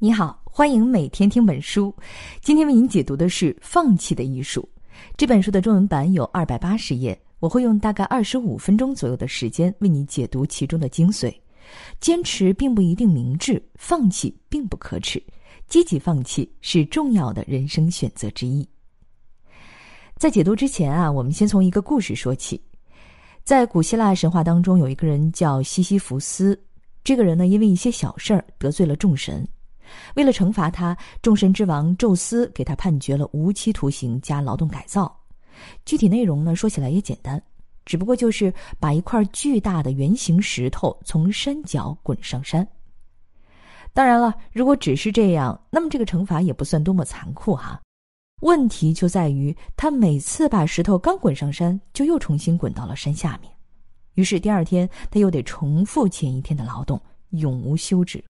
你好，欢迎每天听本书。今天为您解读的是《放弃的艺术》这本书的中文版有二百八十页，我会用大概二十五分钟左右的时间为你解读其中的精髓。坚持并不一定明智，放弃并不可耻，积极放弃是重要的人生选择之一。在解读之前啊，我们先从一个故事说起。在古希腊神话当中，有一个人叫西西弗斯，这个人呢，因为一些小事儿得罪了众神。为了惩罚他，众神之王宙斯给他判决了无期徒刑加劳动改造。具体内容呢，说起来也简单，只不过就是把一块巨大的圆形石头从山脚滚上山。当然了，如果只是这样，那么这个惩罚也不算多么残酷哈。问题就在于他每次把石头刚滚上山，就又重新滚到了山下面。于是第二天他又得重复前一天的劳动，永无休止。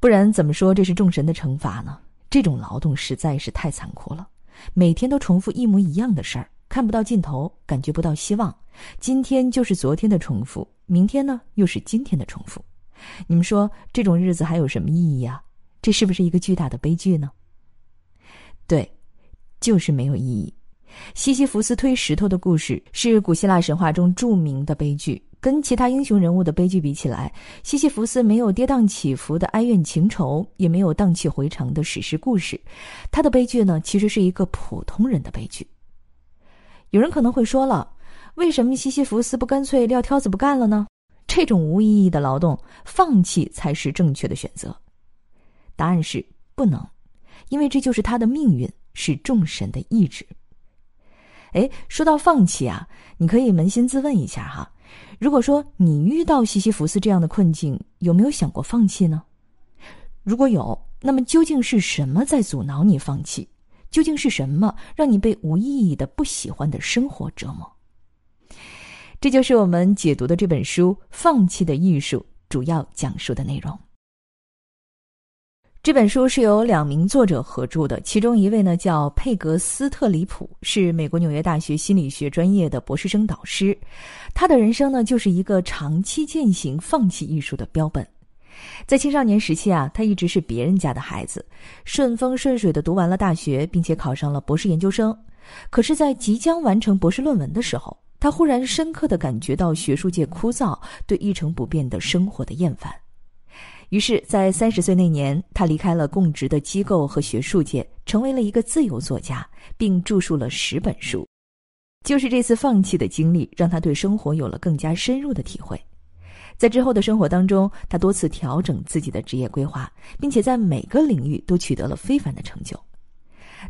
不然怎么说这是众神的惩罚呢？这种劳动实在是太残酷了，每天都重复一模一样的事儿，看不到尽头，感觉不到希望。今天就是昨天的重复，明天呢又是今天的重复。你们说这种日子还有什么意义呀？这是不是一个巨大的悲剧呢？对，就是没有意义。西西弗斯推石头的故事是古希腊神话中著名的悲剧。跟其他英雄人物的悲剧比起来，西西弗斯没有跌宕起伏的哀怨情仇，也没有荡气回肠的史诗故事。他的悲剧呢，其实是一个普通人的悲剧。有人可能会说了，为什么西西弗斯不干脆撂挑子不干了呢？这种无意义的劳动，放弃才是正确的选择。答案是不能，因为这就是他的命运，是众神的意志。哎，说到放弃啊，你可以扪心自问一下哈。如果说你遇到西西弗斯这样的困境，有没有想过放弃呢？如果有，那么究竟是什么在阻挠你放弃？究竟是什么让你被无意义的、不喜欢的生活折磨？这就是我们解读的这本书《放弃的艺术》主要讲述的内容。这本书是由两名作者合著的，其中一位呢叫佩格斯特里普，是美国纽约大学心理学专业的博士生导师。他的人生呢就是一个长期践行放弃艺术的标本。在青少年时期啊，他一直是别人家的孩子，顺风顺水的读完了大学，并且考上了博士研究生。可是，在即将完成博士论文的时候，他忽然深刻的感觉到学术界枯燥，对一成不变的生活的厌烦。于是，在三十岁那年，他离开了供职的机构和学术界，成为了一个自由作家，并著述了十本书。就是这次放弃的经历，让他对生活有了更加深入的体会。在之后的生活当中，他多次调整自己的职业规划，并且在每个领域都取得了非凡的成就。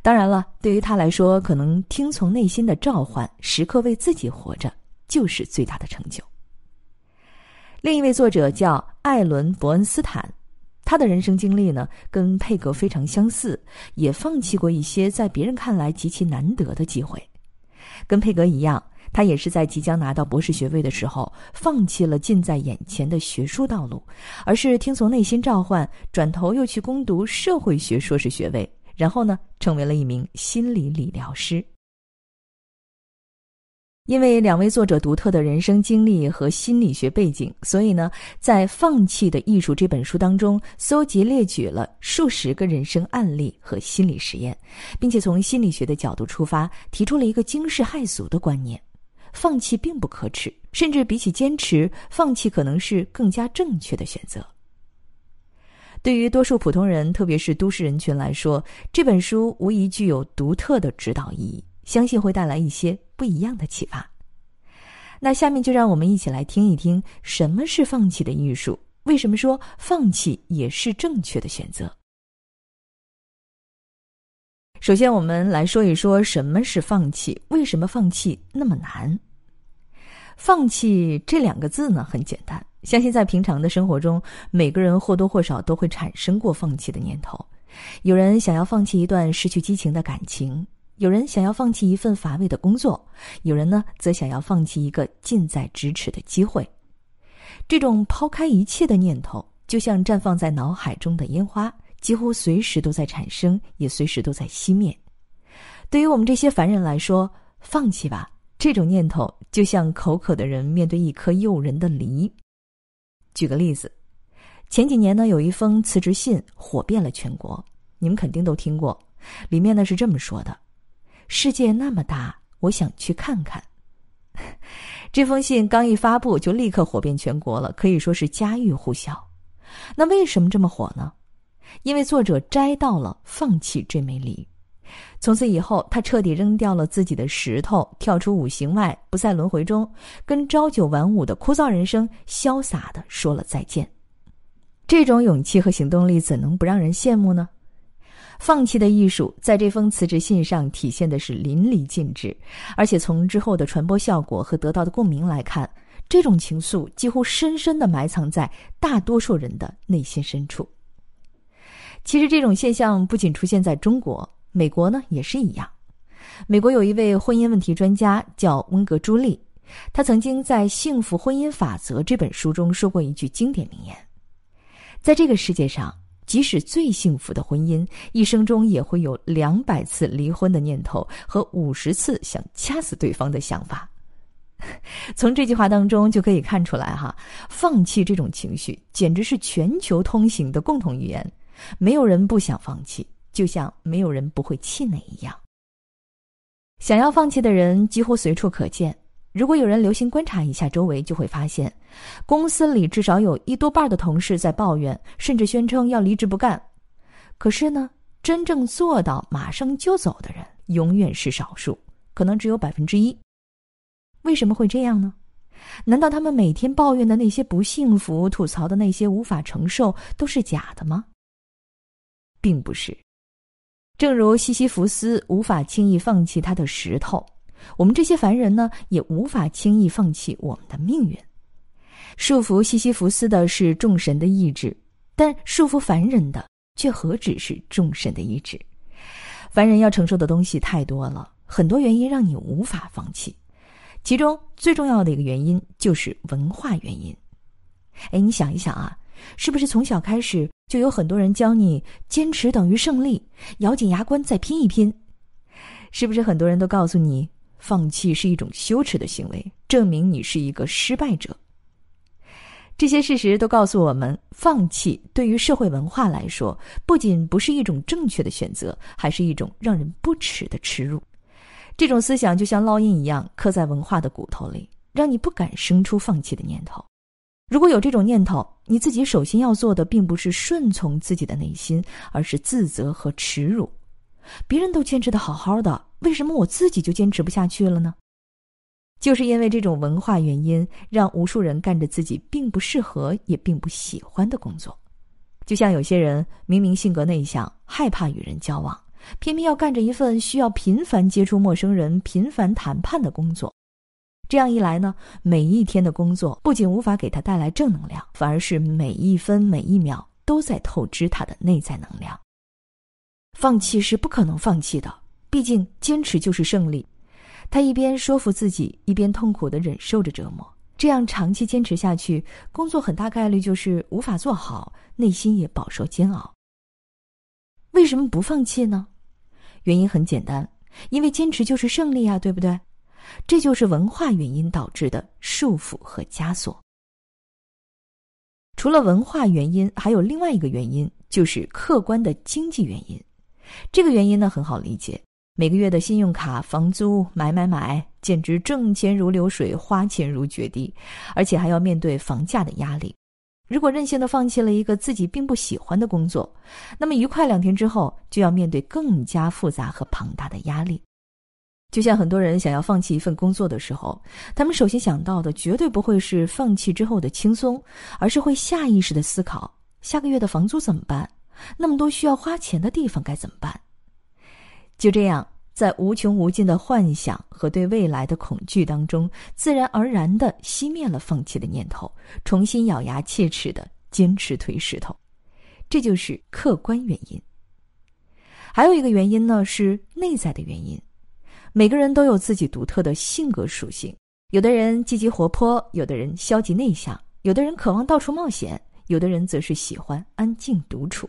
当然了，对于他来说，可能听从内心的召唤，时刻为自己活着，就是最大的成就。另一位作者叫艾伦·伯恩斯坦，他的人生经历呢跟佩格非常相似，也放弃过一些在别人看来极其难得的机会。跟佩格一样，他也是在即将拿到博士学位的时候，放弃了近在眼前的学术道路，而是听从内心召唤，转头又去攻读社会学硕士学位，然后呢，成为了一名心理理疗师。因为两位作者独特的人生经历和心理学背景，所以呢，在《放弃的艺术》这本书当中，搜集列举了数十个人生案例和心理实验，并且从心理学的角度出发，提出了一个惊世骇俗的观念：放弃并不可耻，甚至比起坚持，放弃可能是更加正确的选择。对于多数普通人，特别是都市人群来说，这本书无疑具有独特的指导意义。相信会带来一些不一样的启发。那下面就让我们一起来听一听什么是放弃的艺术，为什么说放弃也是正确的选择。首先，我们来说一说什么是放弃，为什么放弃那么难？放弃这两个字呢，很简单，相信在平常的生活中，每个人或多或少都会产生过放弃的念头。有人想要放弃一段失去激情的感情。有人想要放弃一份乏味的工作，有人呢则想要放弃一个近在咫尺的机会。这种抛开一切的念头，就像绽放在脑海中的烟花，几乎随时都在产生，也随时都在熄灭。对于我们这些凡人来说，放弃吧，这种念头就像口渴的人面对一颗诱人的梨。举个例子，前几年呢，有一封辞职信火遍了全国，你们肯定都听过。里面呢是这么说的：“世界那么大，我想去看看。”这封信刚一发布，就立刻火遍全国了，可以说是家喻户晓。那为什么这么火呢？因为作者摘到了放弃这枚梨。从此以后，他彻底扔掉了自己的石头，跳出五行外，不在轮回中，跟朝九晚五的枯燥人生潇洒的说了再见。这种勇气和行动力，怎能不让人羡慕呢？放弃的艺术，在这封辞职信上体现的是淋漓尽致，而且从之后的传播效果和得到的共鸣来看，这种情愫几乎深深的埋藏在大多数人的内心深处。其实，这种现象不仅出现在中国。美国呢也是一样，美国有一位婚姻问题专家叫温格朱莉，他曾经在《幸福婚姻法则》这本书中说过一句经典名言：在这个世界上，即使最幸福的婚姻，一生中也会有两百次离婚的念头和五十次想掐死对方的想法。从这句话当中就可以看出来，哈，放弃这种情绪简直是全球通行的共同语言，没有人不想放弃。就像没有人不会气馁一样，想要放弃的人几乎随处可见。如果有人留心观察一下周围，就会发现，公司里至少有一多半的同事在抱怨，甚至宣称要离职不干。可是呢，真正做到马上就走的人，永远是少数，可能只有百分之一。为什么会这样呢？难道他们每天抱怨的那些不幸福、吐槽的那些无法承受，都是假的吗？并不是。正如西西弗斯无法轻易放弃他的石头，我们这些凡人呢，也无法轻易放弃我们的命运。束缚西西弗斯的是众神的意志，但束缚凡人的却何止是众神的意志？凡人要承受的东西太多了，很多原因让你无法放弃。其中最重要的一个原因就是文化原因。哎，你想一想啊。是不是从小开始就有很多人教你坚持等于胜利，咬紧牙关再拼一拼？是不是很多人都告诉你放弃是一种羞耻的行为，证明你是一个失败者？这些事实都告诉我们，放弃对于社会文化来说，不仅不是一种正确的选择，还是一种让人不耻的耻辱。这种思想就像烙印一样，刻在文化的骨头里，让你不敢生出放弃的念头。如果有这种念头，你自己首先要做的，并不是顺从自己的内心，而是自责和耻辱。别人都坚持的好好的，为什么我自己就坚持不下去了呢？就是因为这种文化原因，让无数人干着自己并不适合也并不喜欢的工作。就像有些人明明性格内向，害怕与人交往，偏偏要干着一份需要频繁接触陌生人、频繁谈判的工作。这样一来呢，每一天的工作不仅无法给他带来正能量，反而是每一分每一秒都在透支他的内在能量。放弃是不可能放弃的，毕竟坚持就是胜利。他一边说服自己，一边痛苦的忍受着折磨。这样长期坚持下去，工作很大概率就是无法做好，内心也饱受煎熬。为什么不放弃呢？原因很简单，因为坚持就是胜利啊，对不对？这就是文化原因导致的束缚和枷锁。除了文化原因，还有另外一个原因，就是客观的经济原因。这个原因呢很好理解，每个月的信用卡、房租、买买买，简直挣钱如流水，花钱如决堤，而且还要面对房价的压力。如果任性的放弃了一个自己并不喜欢的工作，那么愉快两天之后，就要面对更加复杂和庞大的压力。就像很多人想要放弃一份工作的时候，他们首先想到的绝对不会是放弃之后的轻松，而是会下意识的思考下个月的房租怎么办，那么多需要花钱的地方该怎么办。就这样，在无穷无尽的幻想和对未来的恐惧当中，自然而然的熄灭了放弃的念头，重新咬牙切齿的坚持推石头。这就是客观原因。还有一个原因呢，是内在的原因。每个人都有自己独特的性格属性，有的人积极活泼，有的人消极内向，有的人渴望到处冒险，有的人则是喜欢安静独处。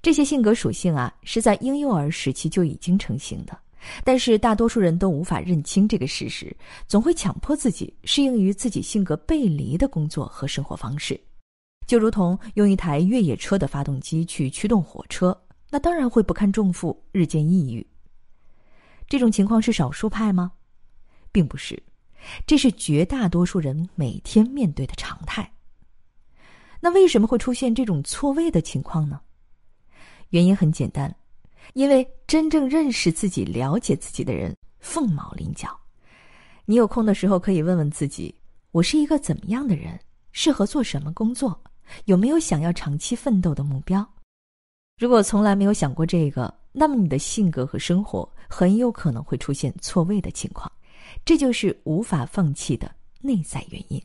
这些性格属性啊，是在婴幼儿时期就已经成型的，但是大多数人都无法认清这个事实，总会强迫自己适应于自己性格背离的工作和生活方式。就如同用一台越野车的发动机去驱动火车，那当然会不堪重负，日渐抑郁。这种情况是少数派吗？并不是，这是绝大多数人每天面对的常态。那为什么会出现这种错位的情况呢？原因很简单，因为真正认识自己、了解自己的人凤毛麟角。你有空的时候可以问问自己：我是一个怎么样的人？适合做什么工作？有没有想要长期奋斗的目标？如果从来没有想过这个，那么你的性格和生活很有可能会出现错位的情况。这就是无法放弃的内在原因。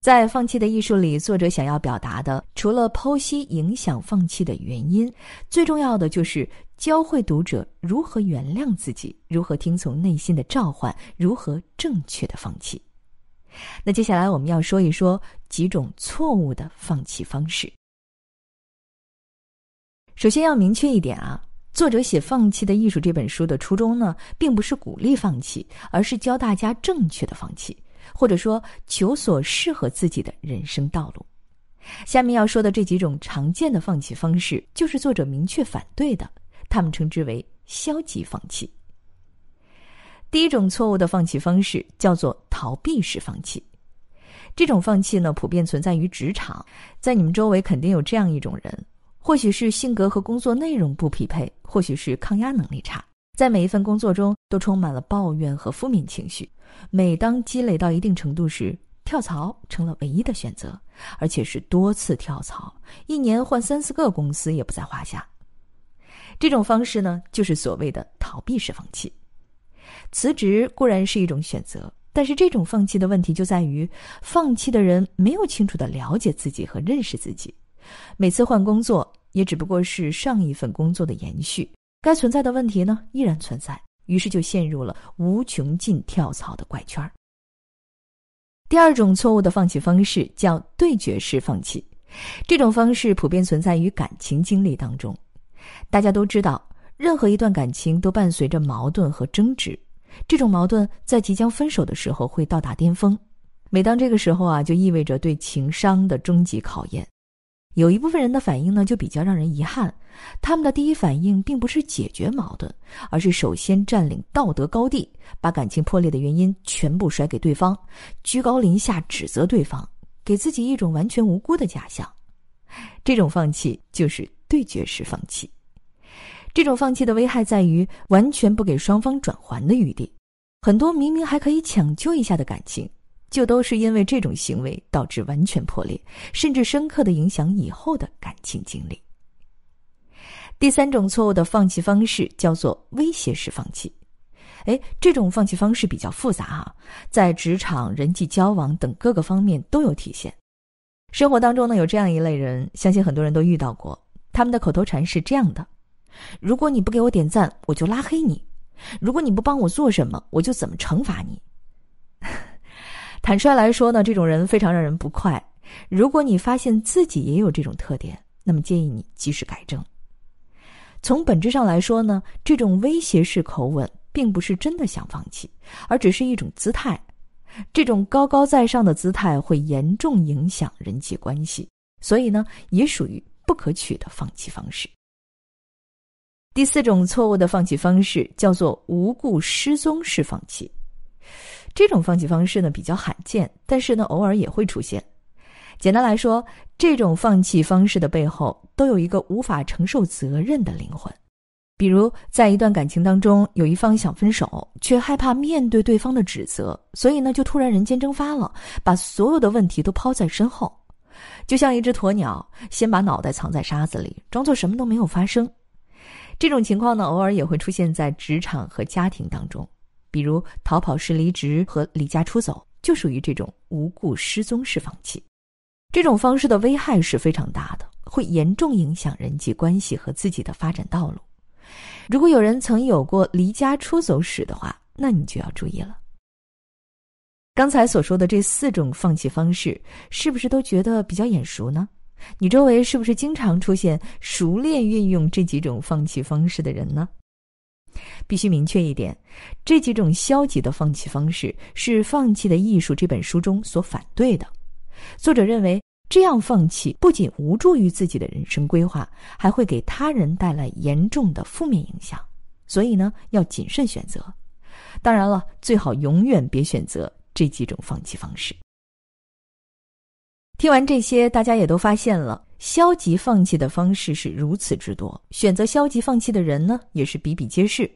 在《放弃的艺术》里，作者想要表达的，除了剖析影响放弃的原因，最重要的就是教会读者如何原谅自己，如何听从内心的召唤，如何正确的放弃。那接下来我们要说一说几种错误的放弃方式。首先要明确一点啊。作者写《放弃的艺术》这本书的初衷呢，并不是鼓励放弃，而是教大家正确的放弃，或者说求索适合自己的人生道路。下面要说的这几种常见的放弃方式，就是作者明确反对的，他们称之为消极放弃。第一种错误的放弃方式叫做逃避式放弃，这种放弃呢，普遍存在于职场，在你们周围肯定有这样一种人。或许是性格和工作内容不匹配，或许是抗压能力差，在每一份工作中都充满了抱怨和负面情绪。每当积累到一定程度时，跳槽成了唯一的选择，而且是多次跳槽，一年换三四个公司也不在话下。这种方式呢，就是所谓的逃避式放弃。辞职固然是一种选择，但是这种放弃的问题就在于，放弃的人没有清楚的了解自己和认识自己。每次换工作也只不过是上一份工作的延续，该存在的问题呢依然存在，于是就陷入了无穷尽跳槽的怪圈。第二种错误的放弃方式叫对决式放弃，这种方式普遍存在于感情经历当中。大家都知道，任何一段感情都伴随着矛盾和争执，这种矛盾在即将分手的时候会到达巅峰，每当这个时候啊，就意味着对情商的终极考验。有一部分人的反应呢，就比较让人遗憾。他们的第一反应并不是解决矛盾，而是首先占领道德高地，把感情破裂的原因全部甩给对方，居高临下指责对方，给自己一种完全无辜的假象。这种放弃就是对决式放弃。这种放弃的危害在于完全不给双方转圜的余地，很多明明还可以抢救一下的感情。就都是因为这种行为导致完全破裂，甚至深刻的影响以后的感情经历。第三种错误的放弃方式叫做威胁式放弃。哎，这种放弃方式比较复杂啊，在职场、人际交往等各个方面都有体现。生活当中呢，有这样一类人，相信很多人都遇到过。他们的口头禅是这样的：“如果你不给我点赞，我就拉黑你；如果你不帮我做什么，我就怎么惩罚你。”坦率来说呢，这种人非常让人不快。如果你发现自己也有这种特点，那么建议你及时改正。从本质上来说呢，这种威胁式口吻并不是真的想放弃，而只是一种姿态。这种高高在上的姿态会严重影响人际关系，所以呢，也属于不可取的放弃方式。第四种错误的放弃方式叫做无故失踪式放弃。这种放弃方式呢比较罕见，但是呢偶尔也会出现。简单来说，这种放弃方式的背后都有一个无法承受责任的灵魂。比如，在一段感情当中，有一方想分手，却害怕面对对方的指责，所以呢就突然人间蒸发了，把所有的问题都抛在身后，就像一只鸵鸟，先把脑袋藏在沙子里，装作什么都没有发生。这种情况呢偶尔也会出现在职场和家庭当中。比如逃跑式离职和离家出走，就属于这种无故失踪式放弃。这种方式的危害是非常大的，会严重影响人际关系和自己的发展道路。如果有人曾有过离家出走史的话，那你就要注意了。刚才所说的这四种放弃方式，是不是都觉得比较眼熟呢？你周围是不是经常出现熟练运用这几种放弃方式的人呢？必须明确一点，这几种消极的放弃方式是《放弃的艺术》这本书中所反对的。作者认为，这样放弃不仅无助于自己的人生规划，还会给他人带来严重的负面影响。所以呢，要谨慎选择。当然了，最好永远别选择这几种放弃方式。听完这些，大家也都发现了，消极放弃的方式是如此之多，选择消极放弃的人呢也是比比皆是，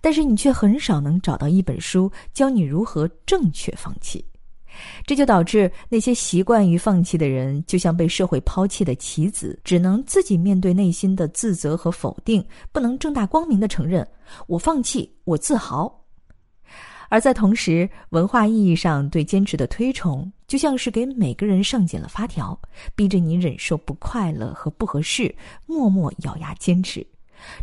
但是你却很少能找到一本书教你如何正确放弃，这就导致那些习惯于放弃的人，就像被社会抛弃的棋子，只能自己面对内心的自责和否定，不能正大光明的承认我放弃，我自豪。而在同时，文化意义上对坚持的推崇，就像是给每个人上紧了发条，逼着你忍受不快乐和不合适，默默咬牙坚持，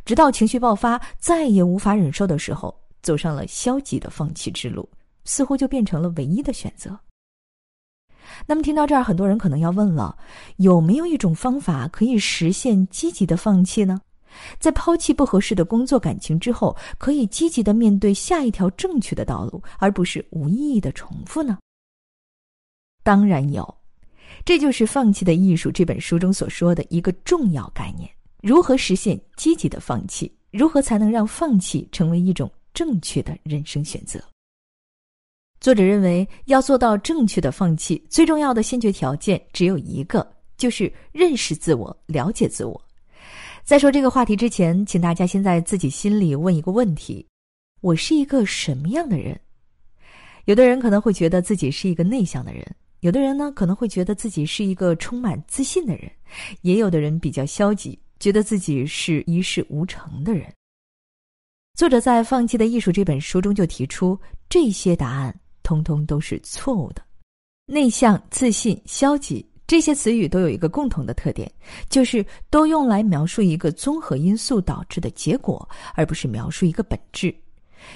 直到情绪爆发，再也无法忍受的时候，走上了消极的放弃之路，似乎就变成了唯一的选择。那么，听到这儿，很多人可能要问了：有没有一种方法可以实现积极的放弃呢？在抛弃不合适的工作感情之后，可以积极的面对下一条正确的道路，而不是无意义的重复呢？当然有，这就是《放弃的艺术》这本书中所说的一个重要概念：如何实现积极的放弃？如何才能让放弃成为一种正确的人生选择？作者认为，要做到正确的放弃，最重要的先决条件只有一个，就是认识自我，了解自我。在说这个话题之前，请大家先在自己心里问一个问题：我是一个什么样的人？有的人可能会觉得自己是一个内向的人，有的人呢可能会觉得自己是一个充满自信的人，也有的人比较消极，觉得自己是一事无成的人。作者在《放弃的艺术》这本书中就提出，这些答案通通都是错误的。内向、自信、消极。这些词语都有一个共同的特点，就是都用来描述一个综合因素导致的结果，而不是描述一个本质。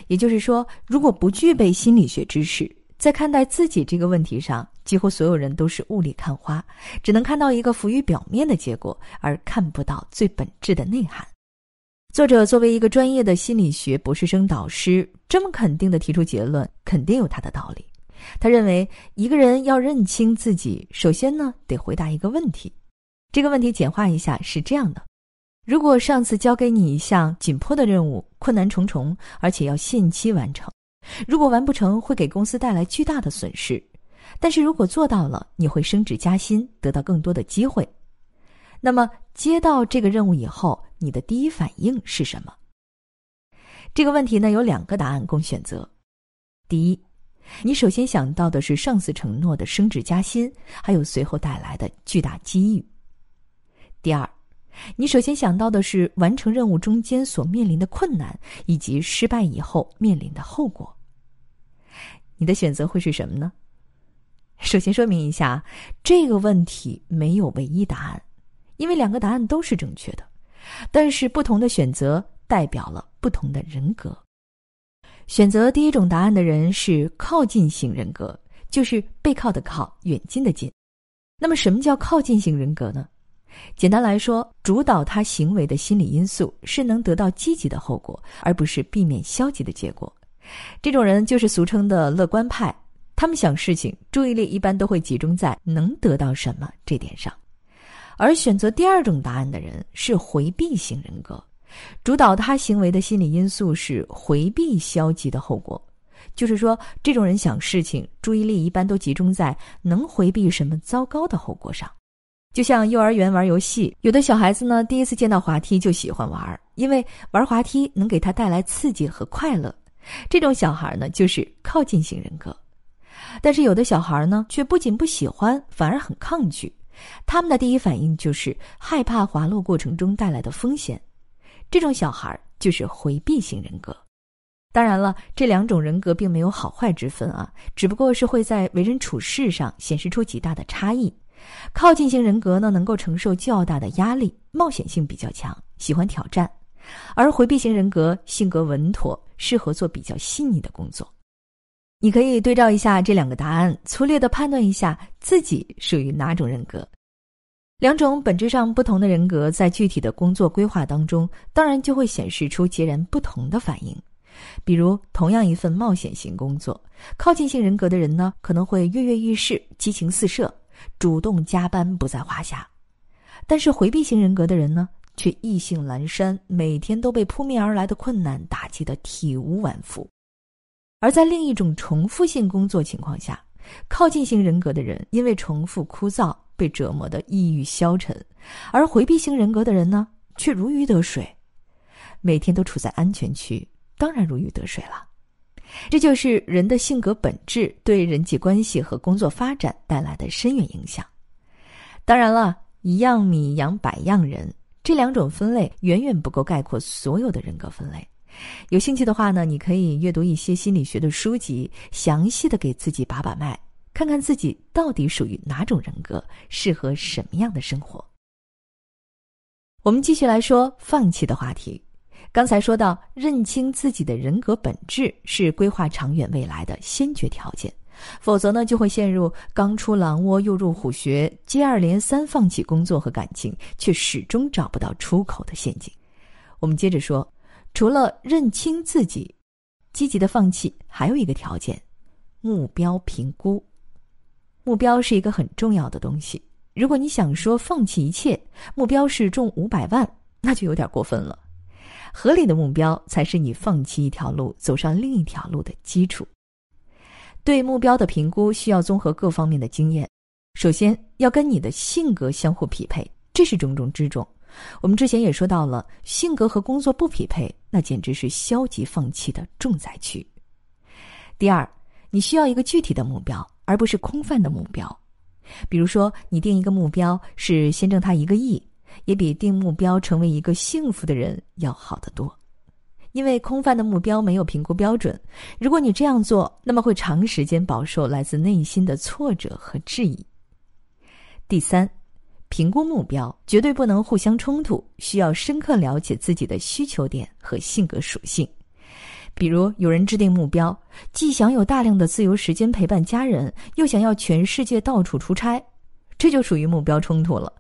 也就是说，如果不具备心理学知识，在看待自己这个问题上，几乎所有人都是雾里看花，只能看到一个浮于表面的结果，而看不到最本质的内涵。作者作为一个专业的心理学博士生导师，这么肯定的提出结论，肯定有他的道理。他认为，一个人要认清自己，首先呢得回答一个问题。这个问题简化一下是这样的：如果上次交给你一项紧迫的任务，困难重重，而且要限期完成，如果完不成会给公司带来巨大的损失，但是如果做到了，你会升职加薪，得到更多的机会。那么接到这个任务以后，你的第一反应是什么？这个问题呢有两个答案供选择。第一。你首先想到的是上司承诺的升职加薪，还有随后带来的巨大机遇。第二，你首先想到的是完成任务中间所面临的困难，以及失败以后面临的后果。你的选择会是什么呢？首先说明一下，这个问题没有唯一答案，因为两个答案都是正确的，但是不同的选择代表了不同的人格。选择第一种答案的人是靠近型人格，就是背靠的靠，远近的近。那么，什么叫靠近型人格呢？简单来说，主导他行为的心理因素是能得到积极的后果，而不是避免消极的结果。这种人就是俗称的乐观派。他们想事情，注意力一般都会集中在能得到什么这点上。而选择第二种答案的人是回避型人格。主导他行为的心理因素是回避消极的后果，就是说，这种人想事情，注意力一般都集中在能回避什么糟糕的后果上。就像幼儿园玩游戏，有的小孩子呢，第一次见到滑梯就喜欢玩，因为玩滑梯能给他带来刺激和快乐。这种小孩呢，就是靠近型人格。但是有的小孩呢，却不仅不喜欢，反而很抗拒。他们的第一反应就是害怕滑落过程中带来的风险。这种小孩就是回避型人格。当然了，这两种人格并没有好坏之分啊，只不过是会在为人处事上显示出极大的差异。靠近型人格呢，能够承受较大的压力，冒险性比较强，喜欢挑战；而回避型人格性格稳妥，适合做比较细腻的工作。你可以对照一下这两个答案，粗略的判断一下自己属于哪种人格。两种本质上不同的人格，在具体的工作规划当中，当然就会显示出截然不同的反应。比如，同样一份冒险型工作，靠近性人格的人呢，可能会跃跃欲试、激情四射；主动加班不在话下。但是回避型人格的人呢，却意兴阑珊，每天都被扑面而来的困难打击得体无完肤。而在另一种重复性工作情况下，靠近型人格的人因为重复枯燥被折磨得抑郁消沉，而回避型人格的人呢，却如鱼得水，每天都处在安全区，当然如鱼得水了。这就是人的性格本质对人际关系和工作发展带来的深远影响。当然了，一样米养百样人，这两种分类远远不够概括所有的人格分类。有兴趣的话呢，你可以阅读一些心理学的书籍，详细的给自己把把脉，看看自己到底属于哪种人格，适合什么样的生活。我们继续来说放弃的话题。刚才说到，认清自己的人格本质是规划长远未来的先决条件，否则呢，就会陷入刚出狼窝又入虎穴，接二连三放弃工作和感情，却始终找不到出口的陷阱。我们接着说，除了认清自己，积极的放弃还有一个条件：目标评估。目标是一个很重要的东西。如果你想说放弃一切，目标是中五百万，那就有点过分了。合理的目标才是你放弃一条路走上另一条路的基础。对目标的评估需要综合各方面的经验，首先要跟你的性格相互匹配，这是重中之重。我们之前也说到了，性格和工作不匹配，那简直是消极放弃的重灾区。第二，你需要一个具体的目标，而不是空泛的目标。比如说，你定一个目标是先挣他一个亿。也比定目标成为一个幸福的人要好得多，因为空泛的目标没有评估标准。如果你这样做，那么会长时间饱受来自内心的挫折和质疑。第三，评估目标绝对不能互相冲突，需要深刻了解自己的需求点和性格属性。比如，有人制定目标，既想有大量的自由时间陪伴家人，又想要全世界到处出差，这就属于目标冲突了。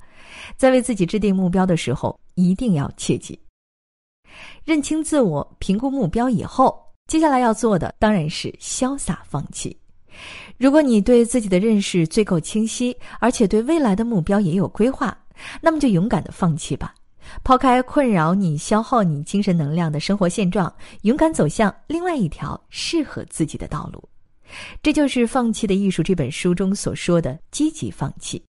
在为自己制定目标的时候，一定要切记认清自我、评估目标以后，接下来要做的当然是潇洒放弃。如果你对自己的认识最够清晰，而且对未来的目标也有规划，那么就勇敢的放弃吧，抛开困扰你、消耗你精神能量的生活现状，勇敢走向另外一条适合自己的道路。这就是《放弃的艺术》这本书中所说的积极放弃。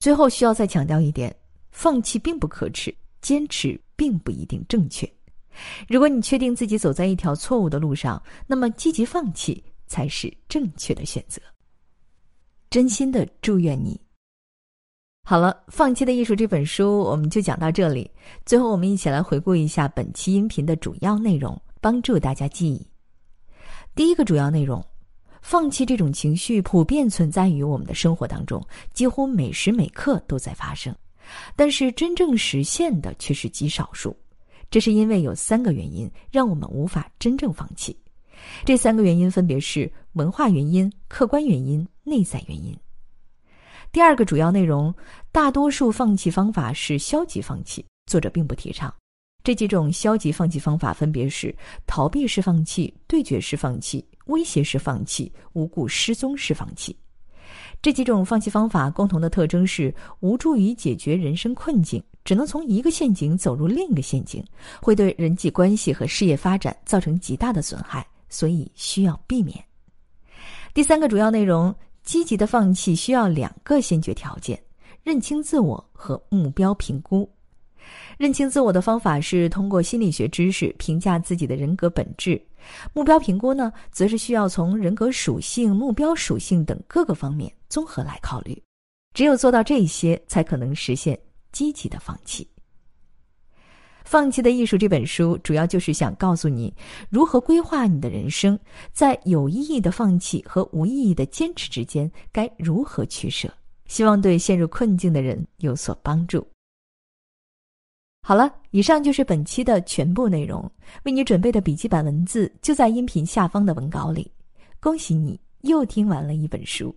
最后需要再强调一点：放弃并不可耻，坚持并不一定正确。如果你确定自己走在一条错误的路上，那么积极放弃才是正确的选择。真心的祝愿你。好了，《放弃的艺术》这本书我们就讲到这里。最后，我们一起来回顾一下本期音频的主要内容，帮助大家记忆。第一个主要内容。放弃这种情绪普遍存在于我们的生活当中，几乎每时每刻都在发生，但是真正实现的却是极少数。这是因为有三个原因让我们无法真正放弃。这三个原因分别是文化原因、客观原因、内在原因。第二个主要内容，大多数放弃方法是消极放弃，作者并不提倡。这几种消极放弃方法分别是逃避式放弃、对决式放弃。威胁式放弃、无故失踪式放弃，这几种放弃方法共同的特征是无助于解决人生困境，只能从一个陷阱走入另一个陷阱，会对人际关系和事业发展造成极大的损害，所以需要避免。第三个主要内容，积极的放弃需要两个先决条件：认清自我和目标评估。认清自我的方法是通过心理学知识评价自己的人格本质，目标评估呢，则是需要从人格属性、目标属性等各个方面综合来考虑。只有做到这些，才可能实现积极的放弃。《放弃的艺术》这本书主要就是想告诉你如何规划你的人生，在有意义的放弃和无意义的坚持之间该如何取舍。希望对陷入困境的人有所帮助。好了，以上就是本期的全部内容。为你准备的笔记本文字就在音频下方的文稿里。恭喜你又听完了一本书。